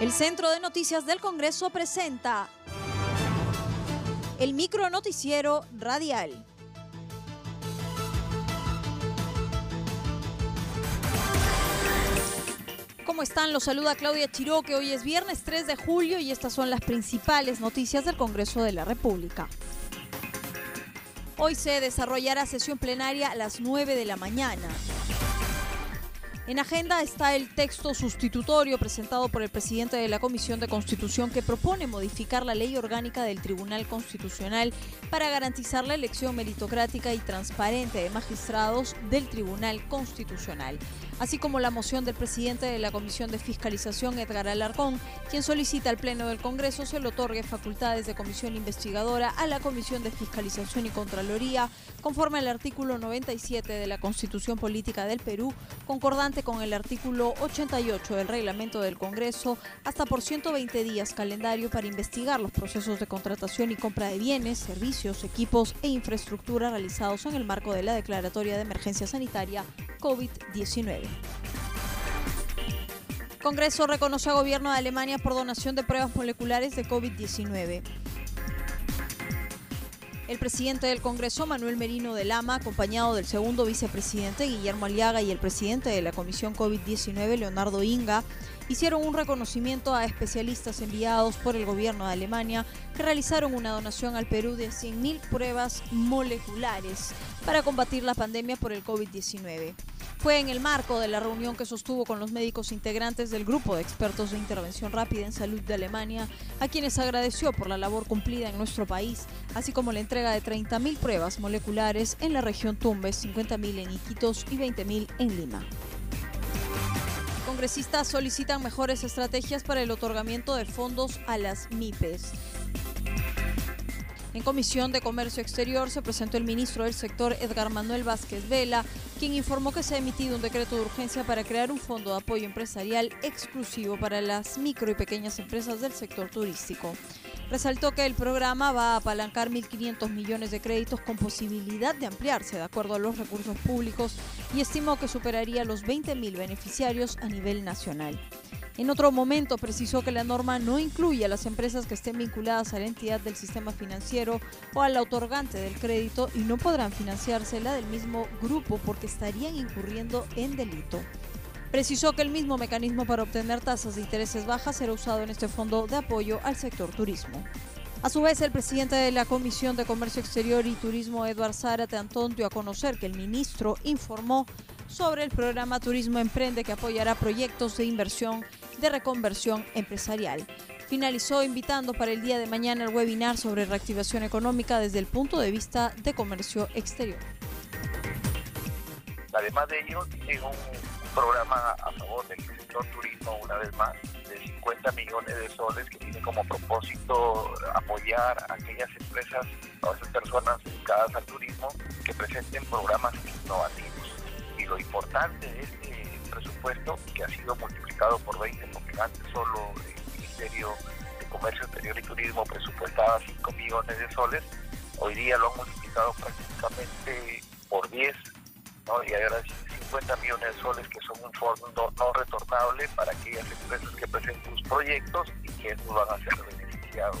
El Centro de Noticias del Congreso presenta el micro noticiero radial. ¿Cómo están? Los saluda Claudia Chiroque. Hoy es viernes 3 de julio y estas son las principales noticias del Congreso de la República. Hoy se desarrollará sesión plenaria a las 9 de la mañana. En agenda está el texto sustitutorio presentado por el presidente de la Comisión de Constitución que propone modificar la ley orgánica del Tribunal Constitucional para garantizar la elección meritocrática y transparente de magistrados del Tribunal Constitucional así como la moción del presidente de la Comisión de Fiscalización, Edgar Alarcón, quien solicita al Pleno del Congreso se le otorgue facultades de comisión investigadora a la Comisión de Fiscalización y Contraloría, conforme al artículo 97 de la Constitución Política del Perú, concordante con el artículo 88 del reglamento del Congreso, hasta por 120 días calendario para investigar los procesos de contratación y compra de bienes, servicios, equipos e infraestructura realizados en el marco de la Declaratoria de Emergencia Sanitaria COVID-19. Congreso reconoce a gobierno de Alemania por donación de pruebas moleculares de COVID-19. El presidente del Congreso, Manuel Merino de Lama, acompañado del segundo vicepresidente, Guillermo Aliaga, y el presidente de la Comisión COVID-19, Leonardo Inga, hicieron un reconocimiento a especialistas enviados por el gobierno de Alemania que realizaron una donación al Perú de 100.000 pruebas moleculares para combatir la pandemia por el COVID-19. Fue en el marco de la reunión que sostuvo con los médicos integrantes del Grupo de Expertos de Intervención Rápida en Salud de Alemania, a quienes agradeció por la labor cumplida en nuestro país, así como la entrega de 30.000 pruebas moleculares en la región Tumbes, 50.000 en Iquitos y 20.000 en Lima. Congresistas solicitan mejores estrategias para el otorgamiento de fondos a las MIPES. En Comisión de Comercio Exterior se presentó el ministro del sector Edgar Manuel Vázquez Vela, quien informó que se ha emitido un decreto de urgencia para crear un fondo de apoyo empresarial exclusivo para las micro y pequeñas empresas del sector turístico. Resaltó que el programa va a apalancar 1.500 millones de créditos con posibilidad de ampliarse de acuerdo a los recursos públicos y estimó que superaría los 20.000 beneficiarios a nivel nacional. En otro momento precisó que la norma no incluye a las empresas que estén vinculadas a la entidad del sistema financiero o al otorgante del crédito y no podrán financiarse la del mismo grupo porque estarían incurriendo en delito. Precisó que el mismo mecanismo para obtener tasas de intereses bajas será usado en este fondo de apoyo al sector turismo. A su vez, el presidente de la Comisión de Comercio Exterior y Turismo, Eduard Zárate Antón, dio a conocer que el ministro informó sobre el programa Turismo Emprende que apoyará proyectos de inversión de reconversión empresarial. Finalizó invitando para el día de mañana el webinar sobre reactivación económica desde el punto de vista de comercio exterior. Además de ello, tiene un programa a favor del sector turismo, una vez más, de 50 millones de soles que tiene como propósito apoyar a aquellas empresas o esas personas dedicadas al turismo que presenten programas innovativos. Y lo importante de este presupuesto, que ha sido multiplicado por 20, porque antes solo el Ministerio de Comercio Exterior y Turismo presupuestaba 5 millones de soles, hoy día lo han multiplicado prácticamente por 10, ¿no? y ahora 50 millones de soles que son un fondo no retornable para aquellas empresas que presenten sus proyectos y que no van a ser beneficiados.